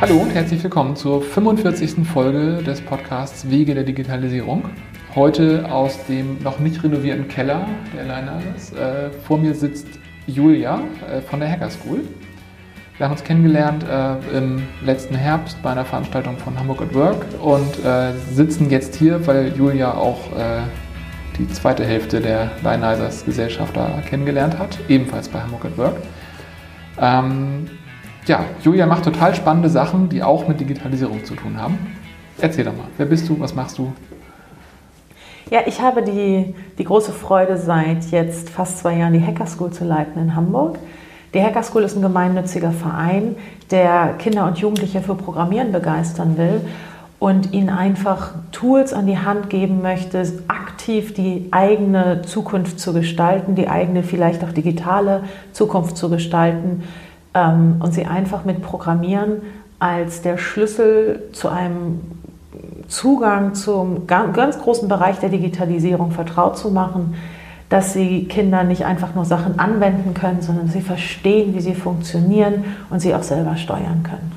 Hallo und herzlich willkommen zur 45. Folge des Podcasts Wege der Digitalisierung. Heute aus dem noch nicht renovierten Keller der Leiners. Äh, vor mir sitzt Julia äh, von der Hacker School. Wir haben uns kennengelernt äh, im letzten Herbst bei einer Veranstaltung von Hamburg at Work und äh, sitzen jetzt hier, weil Julia auch äh, die zweite Hälfte der Lionizers Gesellschaft da kennengelernt hat, ebenfalls bei Hamburg at Work. Ähm, ja, Julia macht total spannende Sachen, die auch mit Digitalisierung zu tun haben. Erzähl doch mal, wer bist du, was machst du? Ja, ich habe die, die große Freude, seit jetzt fast zwei Jahren die Hacker School zu leiten in Hamburg. Die Hacker School ist ein gemeinnütziger Verein, der Kinder und Jugendliche für Programmieren begeistern will und ihnen einfach Tools an die Hand geben möchte, aktiv die eigene Zukunft zu gestalten, die eigene vielleicht auch digitale Zukunft zu gestalten ähm, und sie einfach mit Programmieren als der Schlüssel zu einem Zugang zum ganz großen Bereich der Digitalisierung vertraut zu machen, dass sie Kinder nicht einfach nur Sachen anwenden können, sondern sie verstehen, wie sie funktionieren und sie auch selber steuern können.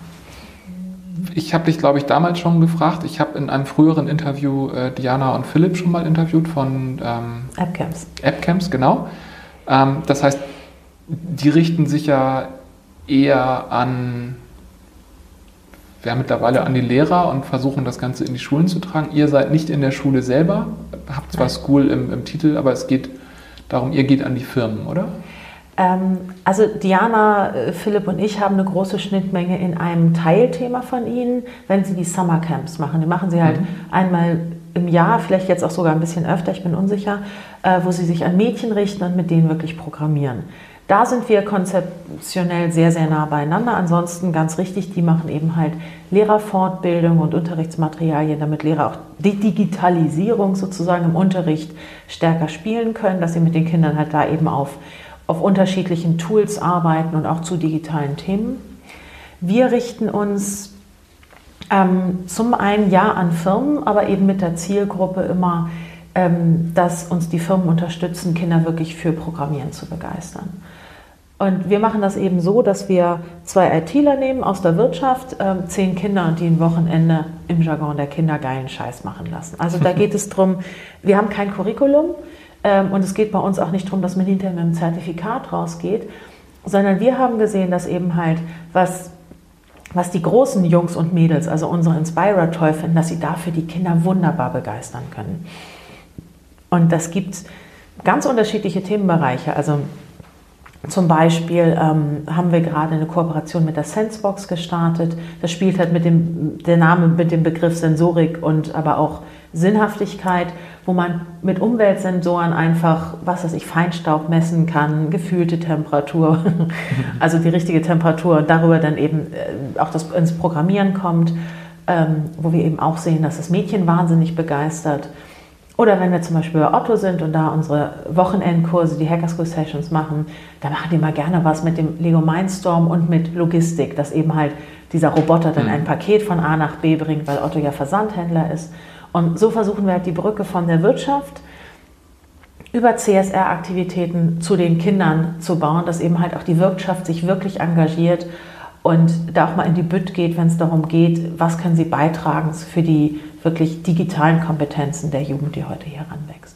Ich habe dich, glaube ich, damals schon gefragt. Ich habe in einem früheren Interview äh, Diana und Philipp schon mal interviewt von ähm, AppCamps. AppCamps, genau. Ähm, das heißt, die richten sich ja eher an, ja, mittlerweile an die Lehrer und versuchen das Ganze in die Schulen zu tragen. Ihr seid nicht in der Schule selber, habt zwar School im, im Titel, aber es geht darum, ihr geht an die Firmen, oder? Ähm, also Diana, äh, Philipp und ich haben eine große Schnittmenge in einem Teilthema von ihnen, wenn sie die Summercamps machen. Die machen sie halt mhm. einmal im Jahr, vielleicht jetzt auch sogar ein bisschen öfter, ich bin unsicher, äh, wo sie sich an Mädchen richten und mit denen wirklich programmieren. Da sind wir konzeptionell sehr, sehr nah beieinander. Ansonsten ganz richtig, die machen eben halt Lehrerfortbildung und Unterrichtsmaterialien, damit Lehrer auch die Digitalisierung sozusagen im Unterricht stärker spielen können, dass sie mit den Kindern halt da eben auf, auf unterschiedlichen Tools arbeiten und auch zu digitalen Themen. Wir richten uns ähm, zum einen ja an Firmen, aber eben mit der Zielgruppe immer, ähm, dass uns die Firmen unterstützen, Kinder wirklich für Programmieren zu begeistern. Und wir machen das eben so, dass wir zwei ITler nehmen aus der Wirtschaft, äh, zehn Kinder und die ein Wochenende im Jargon der Kinder geilen Scheiß machen lassen. Also da geht es darum, wir haben kein Curriculum ähm, und es geht bei uns auch nicht darum, dass man hinterher mit einem Zertifikat rausgeht, sondern wir haben gesehen, dass eben halt was was die großen Jungs und Mädels, also unsere Inspirer, toll finden, dass sie dafür die Kinder wunderbar begeistern können. Und das gibt ganz unterschiedliche Themenbereiche. Also zum Beispiel ähm, haben wir gerade eine Kooperation mit der Sensebox gestartet. Das spielt halt mit dem, der Name mit dem Begriff Sensorik und aber auch Sinnhaftigkeit, wo man mit Umweltsensoren einfach, was weiß ich, Feinstaub messen kann, gefühlte Temperatur, also die richtige Temperatur und darüber dann eben äh, auch das ins Programmieren kommt, ähm, wo wir eben auch sehen, dass das Mädchen wahnsinnig begeistert. Oder wenn wir zum Beispiel bei Otto sind und da unsere Wochenendkurse, die Hacker School Sessions machen, da machen die mal gerne was mit dem Lego Mindstorm und mit Logistik, dass eben halt dieser Roboter dann mhm. ein Paket von A nach B bringt, weil Otto ja Versandhändler ist. Und so versuchen wir halt die Brücke von der Wirtschaft über CSR-Aktivitäten zu den Kindern zu bauen, dass eben halt auch die Wirtschaft sich wirklich engagiert und da auch mal in die Bütt geht, wenn es darum geht, was können sie beitragen für die wirklich digitalen Kompetenzen der Jugend, die heute hier heranwächst.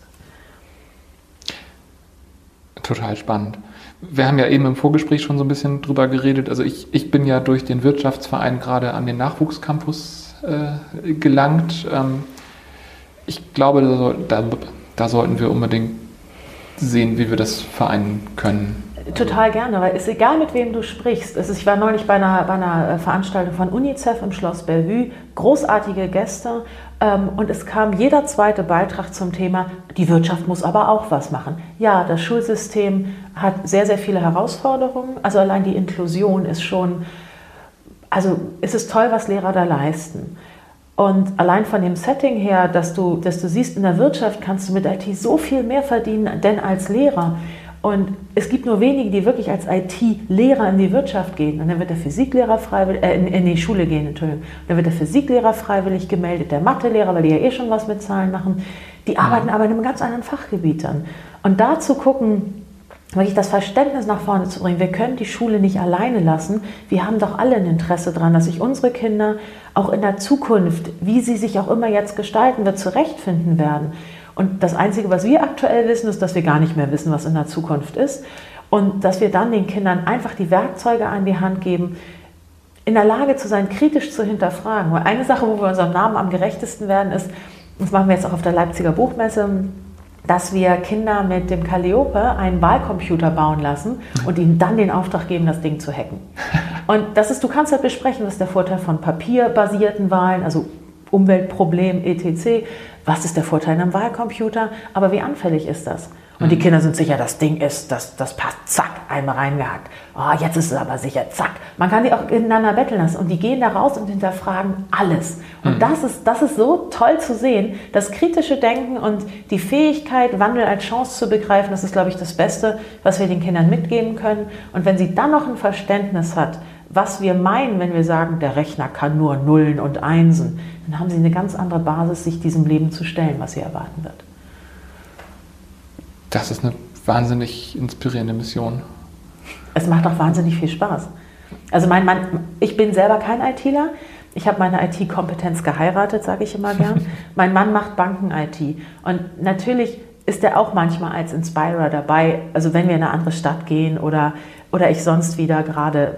Total spannend. Wir haben ja eben im Vorgespräch schon so ein bisschen drüber geredet. Also ich, ich bin ja durch den Wirtschaftsverein gerade an den Nachwuchscampus äh, gelangt. Ähm, ich glaube, da, da, da sollten wir unbedingt sehen, wie wir das vereinen können. Total gerne, weil es ist egal, mit wem du sprichst. Ist, ich war neulich bei einer, bei einer äh, Veranstaltung von UNICEF im Schloss Bellevue, großartige Gäste ähm, und es kam jeder zweite Beitrag zum Thema, die Wirtschaft muss aber auch was machen. Ja, das Schulsystem hat sehr, sehr viele Herausforderungen. Also allein die Inklusion ist schon, also es ist toll, was Lehrer da leisten. Und allein von dem Setting her, dass du, dass du siehst, in der Wirtschaft kannst du mit IT so viel mehr verdienen, denn als Lehrer. Und es gibt nur wenige, die wirklich als IT-Lehrer in die Wirtschaft gehen. Und dann wird der Physiklehrer freiwillig, äh, in, in, die Schule gehen, Entschuldigung. Und dann wird der Physiklehrer freiwillig gemeldet, der Mathelehrer, weil die ja eh schon was mit Zahlen machen. Die arbeiten aber in einem ganz anderen Fachgebiet dann. Und da zu gucken, wirklich das Verständnis nach vorne zu bringen. Wir können die Schule nicht alleine lassen. Wir haben doch alle ein Interesse daran, dass sich unsere Kinder auch in der Zukunft, wie sie sich auch immer jetzt gestalten wird, zurechtfinden werden. Und das Einzige, was wir aktuell wissen, ist, dass wir gar nicht mehr wissen, was in der Zukunft ist. Und dass wir dann den Kindern einfach die Werkzeuge an die Hand geben, in der Lage zu sein, kritisch zu hinterfragen. Weil eine Sache, wo wir unserem Namen am gerechtesten werden, ist, das machen wir jetzt auch auf der Leipziger Buchmesse, dass wir Kinder mit dem Calliope einen Wahlcomputer bauen lassen und ihnen dann den Auftrag geben, das Ding zu hacken. Und das ist, du kannst halt besprechen, was der Vorteil von papierbasierten Wahlen, also Umweltproblem, etc. Was ist der Vorteil am Wahlcomputer? Aber wie anfällig ist das? Und die mhm. Kinder sind sicher, das Ding ist, das, das passt, zack, einmal reingehackt. Oh, jetzt ist es aber sicher, zack. Man kann die auch ineinander betteln lassen und die gehen da raus und hinterfragen alles. Und mhm. das, ist, das ist so toll zu sehen, das kritische Denken und die Fähigkeit, Wandel als Chance zu begreifen, das ist, glaube ich, das Beste, was wir den Kindern mitgeben können. Und wenn sie dann noch ein Verständnis hat, was wir meinen, wenn wir sagen, der Rechner kann nur Nullen und Einsen, dann haben sie eine ganz andere Basis, sich diesem Leben zu stellen, was sie erwarten wird. Das ist eine wahnsinnig inspirierende Mission. Es macht auch wahnsinnig viel Spaß. Also mein Mann, ich bin selber kein ITler. Ich habe meine IT-Kompetenz geheiratet, sage ich immer gern. mein Mann macht Banken-IT. Und natürlich ist er auch manchmal als Inspirer dabei. Also wenn wir in eine andere Stadt gehen oder, oder ich sonst wieder gerade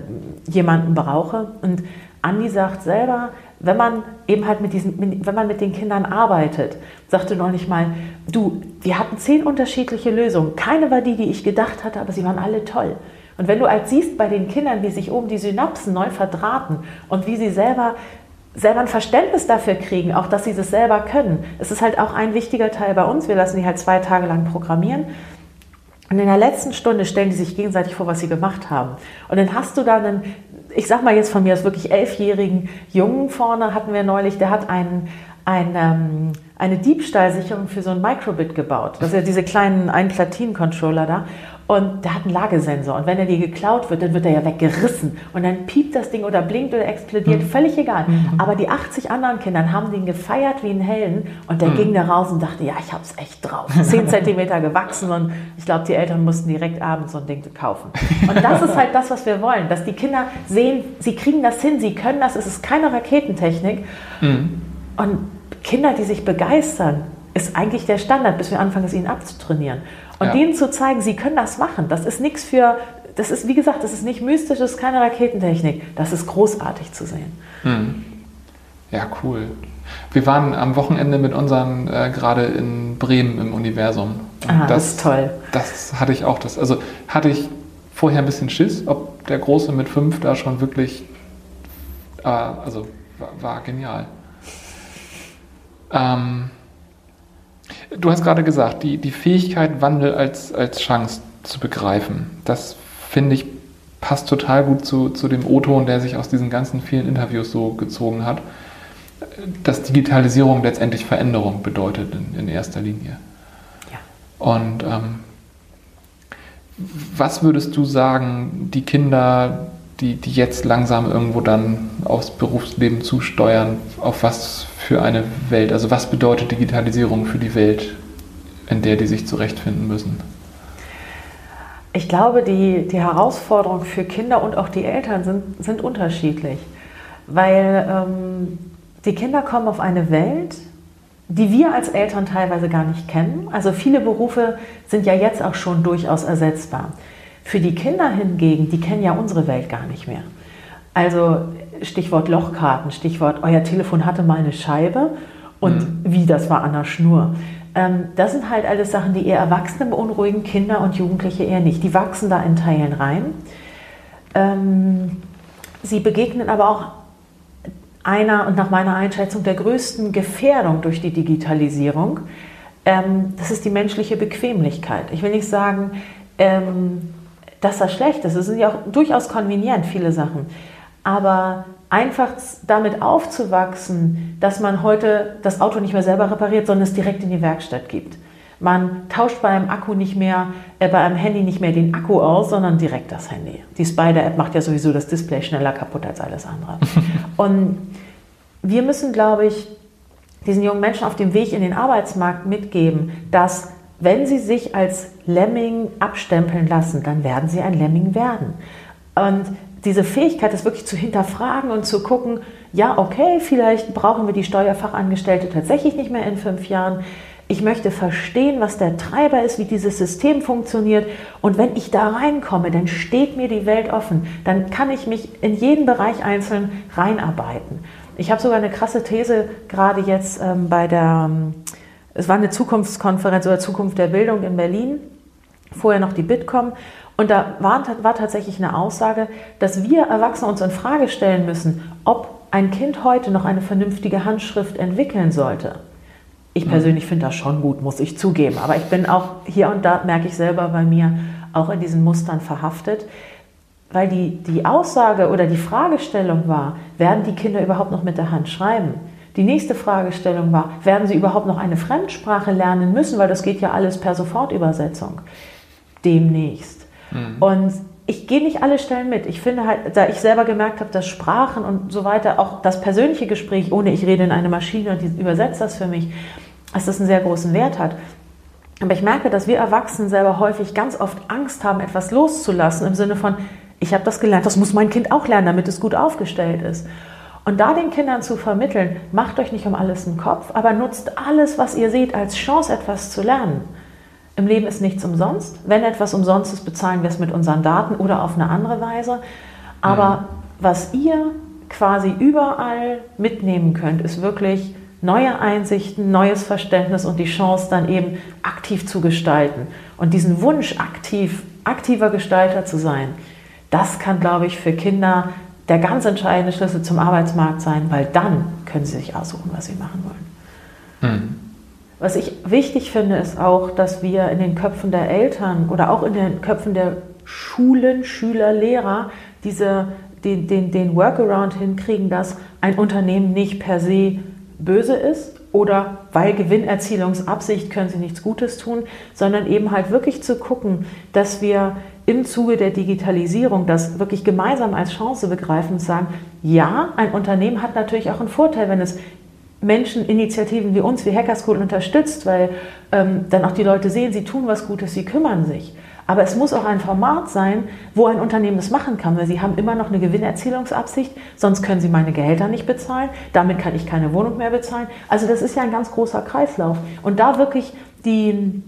jemanden brauche. Und Andi sagt selber, wenn man eben halt mit diesen, wenn man mit den Kindern arbeitet, sagte neulich mal, du, wir hatten zehn unterschiedliche Lösungen. Keine war die, die ich gedacht hatte, aber sie waren alle toll. Und wenn du als siehst bei den Kindern, wie sich oben die Synapsen neu verdrahten und wie sie selber selber ein Verständnis dafür kriegen, auch dass sie das selber können. Es ist halt auch ein wichtiger Teil bei uns. Wir lassen die halt zwei Tage lang programmieren. Und in der letzten Stunde stellen die sich gegenseitig vor, was sie gemacht haben. Und dann hast du da einen, ich sag mal jetzt von mir aus wirklich elfjährigen Jungen vorne hatten wir neulich, der hat einen, einen ähm, eine Diebstahlsicherung für so ein Microbit gebaut. Das ist ja diese kleinen Ein-Platinen-Controller da. Und der hat einen Lagesensor. Und wenn er dir geklaut wird, dann wird er ja weggerissen. Und dann piept das Ding oder blinkt oder explodiert. Mhm. Völlig egal. Mhm. Aber die 80 anderen Kinder haben den gefeiert wie einen Helden. Und der mhm. ging da raus und dachte, ja, ich hab's echt drauf. 10 Zentimeter gewachsen. Und ich glaube, die Eltern mussten direkt abends so ein Ding kaufen. Und das ist halt das, was wir wollen. Dass die Kinder sehen, sie kriegen das hin, sie können das. Es ist keine Raketentechnik. Mhm. Und Kinder, die sich begeistern, ist eigentlich der Standard, bis wir anfangen, es ihnen abzutrainieren. Und ja. denen zu zeigen, sie können das machen, das ist nichts für, das ist, wie gesagt, das ist nicht mystisch, das ist keine Raketentechnik. Das ist großartig zu sehen. Hm. Ja, cool. Wir waren am Wochenende mit unseren äh, gerade in Bremen im Universum. ah, das, das, ist toll. Das hatte ich auch. Das, also hatte ich vorher ein bisschen Schiss, ob der Große mit fünf da schon wirklich, äh, also war, war genial. Ähm, du hast gerade gesagt, die, die Fähigkeit, Wandel als, als Chance zu begreifen, das finde ich passt total gut zu, zu dem O-Ton, der sich aus diesen ganzen vielen Interviews so gezogen hat, dass Digitalisierung letztendlich Veränderung bedeutet in, in erster Linie. Ja. Und ähm, was würdest du sagen, die Kinder, die, die jetzt langsam irgendwo dann aufs Berufsleben zusteuern, auf was für eine Welt? Also was bedeutet Digitalisierung für die Welt, in der die sich zurechtfinden müssen? Ich glaube, die, die Herausforderungen für Kinder und auch die Eltern sind, sind unterschiedlich, weil ähm, die Kinder kommen auf eine Welt, die wir als Eltern teilweise gar nicht kennen. Also viele Berufe sind ja jetzt auch schon durchaus ersetzbar. Für die Kinder hingegen, die kennen ja unsere Welt gar nicht mehr. Also Stichwort Lochkarten, Stichwort, euer Telefon hatte mal eine Scheibe und mhm. wie, das war an der Schnur. Ähm, das sind halt alles Sachen, die eher Erwachsene beunruhigen, Kinder und Jugendliche eher nicht. Die wachsen da in Teilen rein. Ähm, sie begegnen aber auch einer und nach meiner Einschätzung der größten Gefährdung durch die Digitalisierung. Ähm, das ist die menschliche Bequemlichkeit. Ich will nicht sagen, ähm, dass das schlecht ist. Es sind ja auch durchaus konvenient, viele Sachen. Aber einfach damit aufzuwachsen, dass man heute das Auto nicht mehr selber repariert, sondern es direkt in die Werkstatt gibt. Man tauscht bei einem Akku nicht mehr, äh, bei einem Handy nicht mehr den Akku aus, sondern direkt das Handy. Die Spider-App macht ja sowieso das Display schneller kaputt als alles andere. Und wir müssen, glaube ich, diesen jungen Menschen auf dem Weg in den Arbeitsmarkt mitgeben, dass wenn sie sich als Lemming abstempeln lassen, dann werden sie ein Lemming werden. Und diese Fähigkeit, das wirklich zu hinterfragen und zu gucken, ja, okay, vielleicht brauchen wir die Steuerfachangestellte tatsächlich nicht mehr in fünf Jahren. Ich möchte verstehen, was der Treiber ist, wie dieses System funktioniert. Und wenn ich da reinkomme, dann steht mir die Welt offen. Dann kann ich mich in jeden Bereich einzeln reinarbeiten. Ich habe sogar eine krasse These gerade jetzt ähm, bei der, ähm, es war eine Zukunftskonferenz oder Zukunft der Bildung in Berlin, vorher noch die Bitkom. Und da war, war tatsächlich eine Aussage, dass wir Erwachsene uns in Frage stellen müssen, ob ein Kind heute noch eine vernünftige Handschrift entwickeln sollte. Ich mhm. persönlich finde das schon gut, muss ich zugeben. Aber ich bin auch hier und da, merke ich selber bei mir, auch in diesen Mustern verhaftet. Weil die, die Aussage oder die Fragestellung war, werden die Kinder überhaupt noch mit der Hand schreiben? Die nächste Fragestellung war, werden sie überhaupt noch eine Fremdsprache lernen müssen, weil das geht ja alles per Sofortübersetzung. Demnächst. Mhm. Und ich gehe nicht alle Stellen mit. Ich finde halt, da ich selber gemerkt habe, dass Sprachen und so weiter, auch das persönliche Gespräch, ohne ich rede in eine Maschine und die übersetzt das für mich, dass das einen sehr großen Wert hat. Aber ich merke, dass wir Erwachsenen selber häufig ganz oft Angst haben, etwas loszulassen, im Sinne von, ich habe das gelernt, das muss mein Kind auch lernen, damit es gut aufgestellt ist. Und da den Kindern zu vermitteln, macht euch nicht um alles einen Kopf, aber nutzt alles, was ihr seht, als Chance, etwas zu lernen. Im Leben ist nichts umsonst. Wenn etwas umsonst ist, bezahlen wir es mit unseren Daten oder auf eine andere Weise. Aber mhm. was ihr quasi überall mitnehmen könnt, ist wirklich neue Einsichten, neues Verständnis und die Chance dann eben aktiv zu gestalten. Und diesen Wunsch, aktiv, aktiver Gestalter zu sein, das kann, glaube ich, für Kinder der ganz entscheidende Schlüssel zum Arbeitsmarkt sein, weil dann können sie sich aussuchen, was sie machen wollen. Mhm. Was ich wichtig finde, ist auch, dass wir in den Köpfen der Eltern oder auch in den Köpfen der Schulen, Schüler, Lehrer diese, den, den, den Workaround hinkriegen, dass ein Unternehmen nicht per se böse ist oder weil Gewinnerzielungsabsicht können sie nichts Gutes tun, sondern eben halt wirklich zu gucken, dass wir im Zuge der Digitalisierung das wirklich gemeinsam als Chance begreifen und sagen, ja, ein Unternehmen hat natürlich auch einen Vorteil, wenn es Menschen, Initiativen wie uns, wie Hackerschool unterstützt, weil ähm, dann auch die Leute sehen, sie tun was Gutes, sie kümmern sich. Aber es muss auch ein Format sein, wo ein Unternehmen das machen kann, weil sie haben immer noch eine Gewinnerzielungsabsicht, sonst können sie meine Gehälter nicht bezahlen, damit kann ich keine Wohnung mehr bezahlen. Also das ist ja ein ganz großer Kreislauf. Und da wirklich die,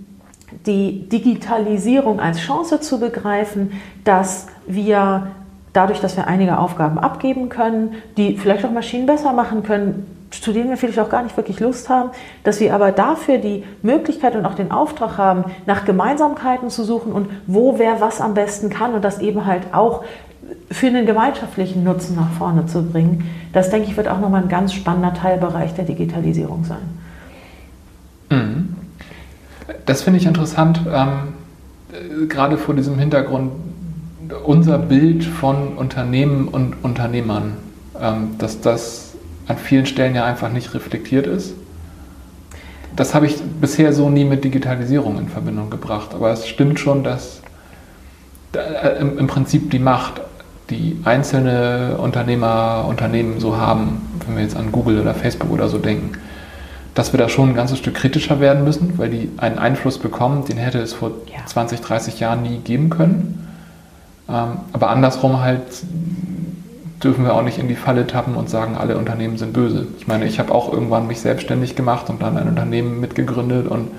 die Digitalisierung als Chance zu begreifen, dass wir dadurch, dass wir einige Aufgaben abgeben können, die vielleicht auch Maschinen besser machen können, zu denen wir vielleicht auch gar nicht wirklich Lust haben, dass wir aber dafür die Möglichkeit und auch den Auftrag haben, nach Gemeinsamkeiten zu suchen und wo wer was am besten kann und das eben halt auch für einen gemeinschaftlichen Nutzen nach vorne zu bringen. Das, denke ich, wird auch nochmal ein ganz spannender Teilbereich der Digitalisierung sein. Mhm. Das finde ich interessant, ähm, gerade vor diesem Hintergrund unser Bild von Unternehmen und Unternehmern, ähm, dass das an vielen Stellen ja einfach nicht reflektiert ist. Das habe ich bisher so nie mit Digitalisierung in Verbindung gebracht. Aber es stimmt schon, dass äh, im Prinzip die Macht, die einzelne Unternehmer, Unternehmen so haben, wenn wir jetzt an Google oder Facebook oder so denken, dass wir da schon ein ganzes Stück kritischer werden müssen, weil die einen Einfluss bekommen, den hätte es vor ja. 20, 30 Jahren nie geben können. Ähm, aber andersrum halt dürfen wir auch nicht in die Falle tappen und sagen, alle Unternehmen sind böse. Ich meine, ich habe auch irgendwann mich selbstständig gemacht und dann ein Unternehmen mitgegründet und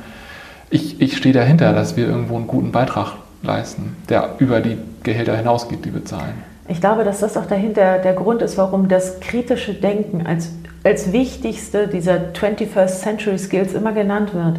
ich, ich stehe dahinter, dass wir irgendwo einen guten Beitrag leisten, der über die Gehälter hinausgeht, die wir zahlen. Ich glaube, dass das auch dahinter der Grund ist, warum das kritische Denken als, als wichtigste dieser 21st Century Skills immer genannt wird.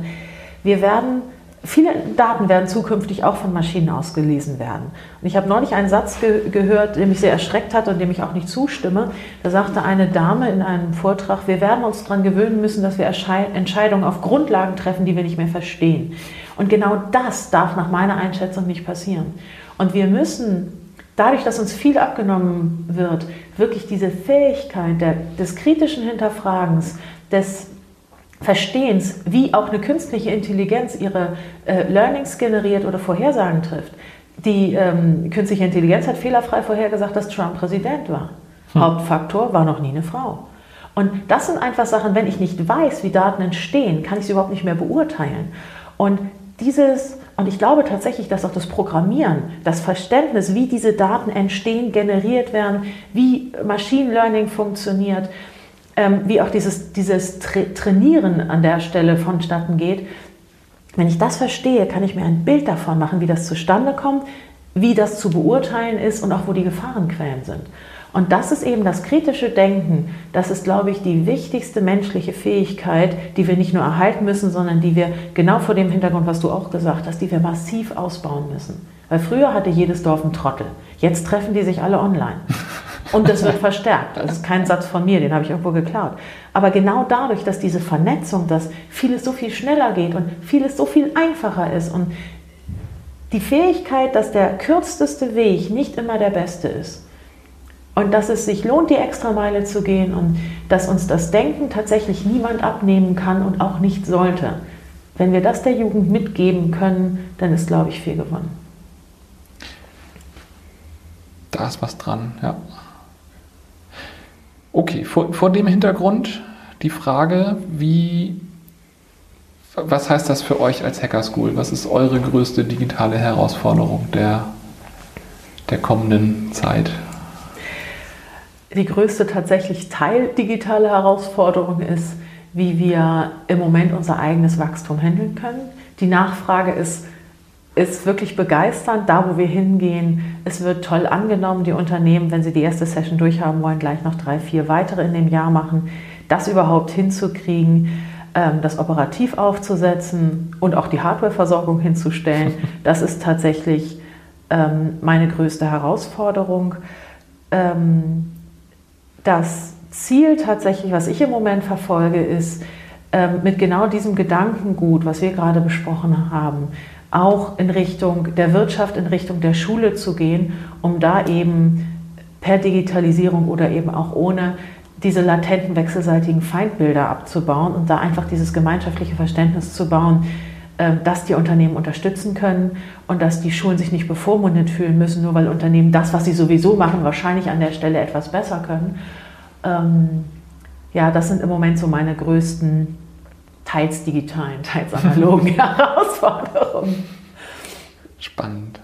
Wir werden Viele Daten werden zukünftig auch von Maschinen ausgelesen werden. Und ich habe neulich einen Satz ge gehört, der mich sehr erschreckt hat und dem ich auch nicht zustimme. Da sagte eine Dame in einem Vortrag, wir werden uns daran gewöhnen müssen, dass wir Entscheidungen auf Grundlagen treffen, die wir nicht mehr verstehen. Und genau das darf nach meiner Einschätzung nicht passieren. Und wir müssen, dadurch, dass uns viel abgenommen wird, wirklich diese Fähigkeit der, des kritischen Hinterfragens, des Verstehens, wie auch eine künstliche Intelligenz ihre äh, Learnings generiert oder Vorhersagen trifft. Die ähm, künstliche Intelligenz hat fehlerfrei vorhergesagt, dass Trump Präsident war. Hm. Hauptfaktor war noch nie eine Frau. Und das sind einfach Sachen, wenn ich nicht weiß, wie Daten entstehen, kann ich sie überhaupt nicht mehr beurteilen. Und dieses, und ich glaube tatsächlich, dass auch das Programmieren, das Verständnis, wie diese Daten entstehen, generiert werden, wie Machine Learning funktioniert, ähm, wie auch dieses, dieses Tra Trainieren an der Stelle vonstatten geht, wenn ich das verstehe, kann ich mir ein Bild davon machen, wie das zustande kommt, wie das zu beurteilen ist und auch wo die Gefahrenquellen sind. Und das ist eben das kritische Denken. Das ist, glaube ich, die wichtigste menschliche Fähigkeit, die wir nicht nur erhalten müssen, sondern die wir genau vor dem Hintergrund, was du auch gesagt hast, die wir massiv ausbauen müssen. Weil früher hatte jedes Dorf einen Trottel. Jetzt treffen die sich alle online. Und das wird verstärkt. Das ist kein Satz von mir, den habe ich irgendwo geklaut. Aber genau dadurch, dass diese Vernetzung, dass vieles so viel schneller geht und vieles so viel einfacher ist und die Fähigkeit, dass der kürzeste Weg nicht immer der beste ist und dass es sich lohnt, die Extrameile zu gehen und dass uns das Denken tatsächlich niemand abnehmen kann und auch nicht sollte. Wenn wir das der Jugend mitgeben können, dann ist, glaube ich, viel gewonnen. Da ist was dran, ja. Okay, vor, vor dem Hintergrund die Frage, wie, was heißt das für euch als Hacker School? Was ist eure größte digitale Herausforderung der, der kommenden Zeit? Die größte tatsächlich Teil digitale Herausforderung ist, wie wir im Moment unser eigenes Wachstum handeln können. Die Nachfrage ist ist wirklich begeisternd, da wo wir hingehen. Es wird toll angenommen. Die Unternehmen, wenn sie die erste Session durchhaben wollen, gleich noch drei, vier weitere in dem Jahr machen. Das überhaupt hinzukriegen, das operativ aufzusetzen und auch die Hardwareversorgung hinzustellen, das ist tatsächlich ähm, meine größte Herausforderung. Ähm, das Ziel tatsächlich, was ich im Moment verfolge, ist, mit genau diesem Gedankengut, was wir gerade besprochen haben, auch in Richtung der Wirtschaft, in Richtung der Schule zu gehen, um da eben per Digitalisierung oder eben auch ohne diese latenten wechselseitigen Feindbilder abzubauen und da einfach dieses gemeinschaftliche Verständnis zu bauen, ähm, dass die Unternehmen unterstützen können und dass die Schulen sich nicht bevormundet fühlen müssen, nur weil Unternehmen das, was sie sowieso machen, wahrscheinlich an der Stelle etwas besser können. Ähm, ja, das sind im Moment so meine größten teils digitalen, teils analogen Herausforderungen. Spannend.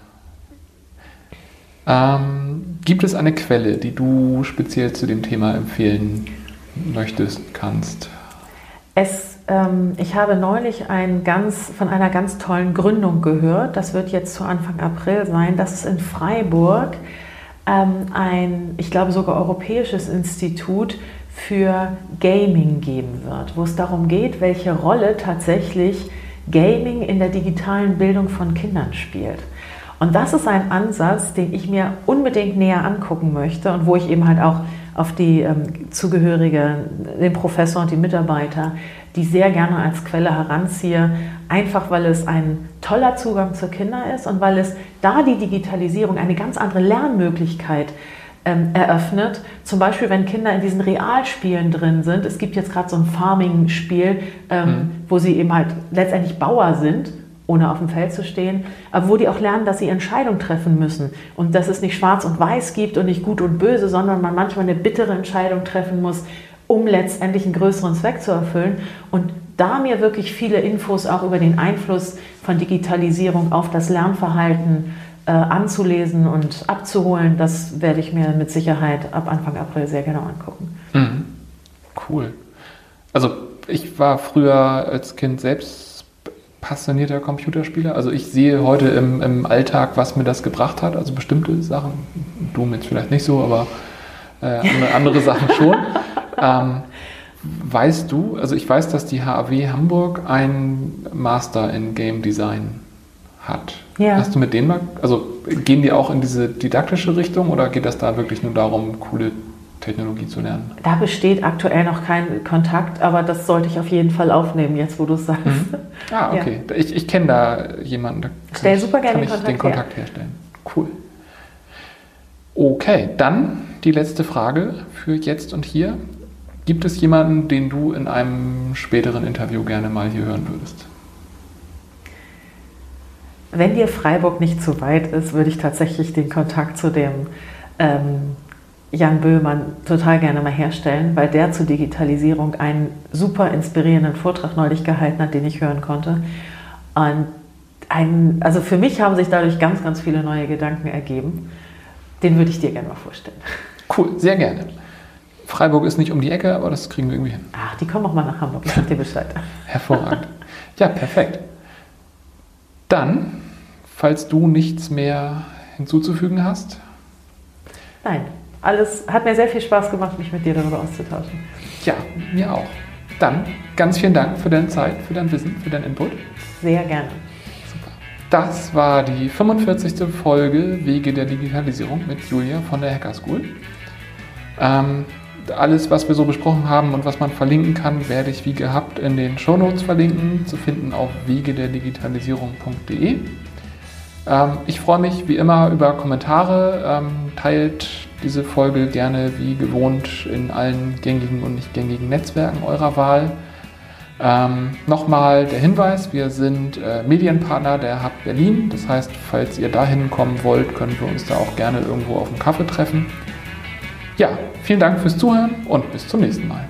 Ähm, gibt es eine Quelle, die du speziell zu dem Thema empfehlen möchtest, kannst? Es, ähm, ich habe neulich ein ganz, von einer ganz tollen Gründung gehört. Das wird jetzt zu Anfang April sein. Das ist in Freiburg ähm, ein, ich glaube sogar europäisches Institut für Gaming geben wird, wo es darum geht, welche Rolle tatsächlich Gaming in der digitalen Bildung von Kindern spielt. Und das ist ein Ansatz, den ich mir unbedingt näher angucken möchte und wo ich eben halt auch auf die ähm, Zugehörige, den Professor und die Mitarbeiter, die sehr gerne als Quelle heranziehe, einfach weil es ein toller Zugang zur Kinder ist und weil es da die Digitalisierung eine ganz andere Lernmöglichkeit ähm, eröffnet. Zum Beispiel, wenn Kinder in diesen Realspielen drin sind. Es gibt jetzt gerade so ein Farming-Spiel, ähm, mhm. wo sie eben halt letztendlich Bauer sind ohne auf dem Feld zu stehen, aber wo die auch lernen, dass sie Entscheidungen treffen müssen und dass es nicht schwarz und weiß gibt und nicht gut und böse, sondern man manchmal eine bittere Entscheidung treffen muss, um letztendlich einen größeren Zweck zu erfüllen. Und da mir wirklich viele Infos auch über den Einfluss von Digitalisierung auf das Lernverhalten äh, anzulesen und abzuholen, das werde ich mir mit Sicherheit ab Anfang April sehr genau angucken. Mhm. Cool. Also ich war früher als Kind selbst passionierter Computerspieler. Also ich sehe heute im, im Alltag, was mir das gebracht hat. Also bestimmte Sachen, du jetzt vielleicht nicht so, aber äh, andere Sachen schon. ähm, weißt du, also ich weiß, dass die HAW Hamburg ein Master in Game Design hat. Ja. Hast du mit denen mal, also gehen die auch in diese didaktische Richtung oder geht das da wirklich nur darum, coole Technologie zu lernen? Da besteht aktuell noch kein Kontakt, aber das sollte ich auf jeden Fall aufnehmen, jetzt wo du es sagst. Mhm. Ah, okay. Ja. Ich, ich kenne da jemanden, da Stell ich, super gerne kann den, Kontakt, den Kontakt her. herstellen. Cool. Okay, dann die letzte Frage für jetzt und hier. Gibt es jemanden, den du in einem späteren Interview gerne mal hier hören würdest? Wenn dir Freiburg nicht zu weit ist, würde ich tatsächlich den Kontakt zu dem ähm, Jan Böhmann total gerne mal herstellen, weil der zur Digitalisierung einen super inspirierenden Vortrag neulich gehalten hat, den ich hören konnte. Und ein, also für mich haben sich dadurch ganz, ganz viele neue Gedanken ergeben. Den würde ich dir gerne mal vorstellen. Cool, sehr gerne. Freiburg ist nicht um die Ecke, aber das kriegen wir irgendwie hin. Ach, die kommen auch mal nach Hamburg. Ich sag dir Bescheid. Hervorragend. Ja, perfekt. Dann, falls du nichts mehr hinzuzufügen hast. Nein, alles hat mir sehr viel Spaß gemacht, mich mit dir darüber auszutauschen. Ja, mir auch. Dann ganz vielen Dank für deine Zeit, für dein Wissen, für deinen Input. Sehr gerne. Super. Das war die 45. Folge Wege der Digitalisierung mit Julia von der Hacker School. Ähm, alles, was wir so besprochen haben und was man verlinken kann, werde ich wie gehabt in den Shownotes verlinken, zu finden auf wegederdigitalisierung.de. Ähm, ich freue mich wie immer über Kommentare. Ähm, teilt diese Folge gerne wie gewohnt in allen gängigen und nicht gängigen Netzwerken eurer Wahl. Ähm, Nochmal der Hinweis, wir sind äh, Medienpartner der Hub Berlin. Das heißt, falls ihr dahin kommen wollt, können wir uns da auch gerne irgendwo auf dem Kaffee treffen. Ja, vielen Dank fürs Zuhören und bis zum nächsten Mal.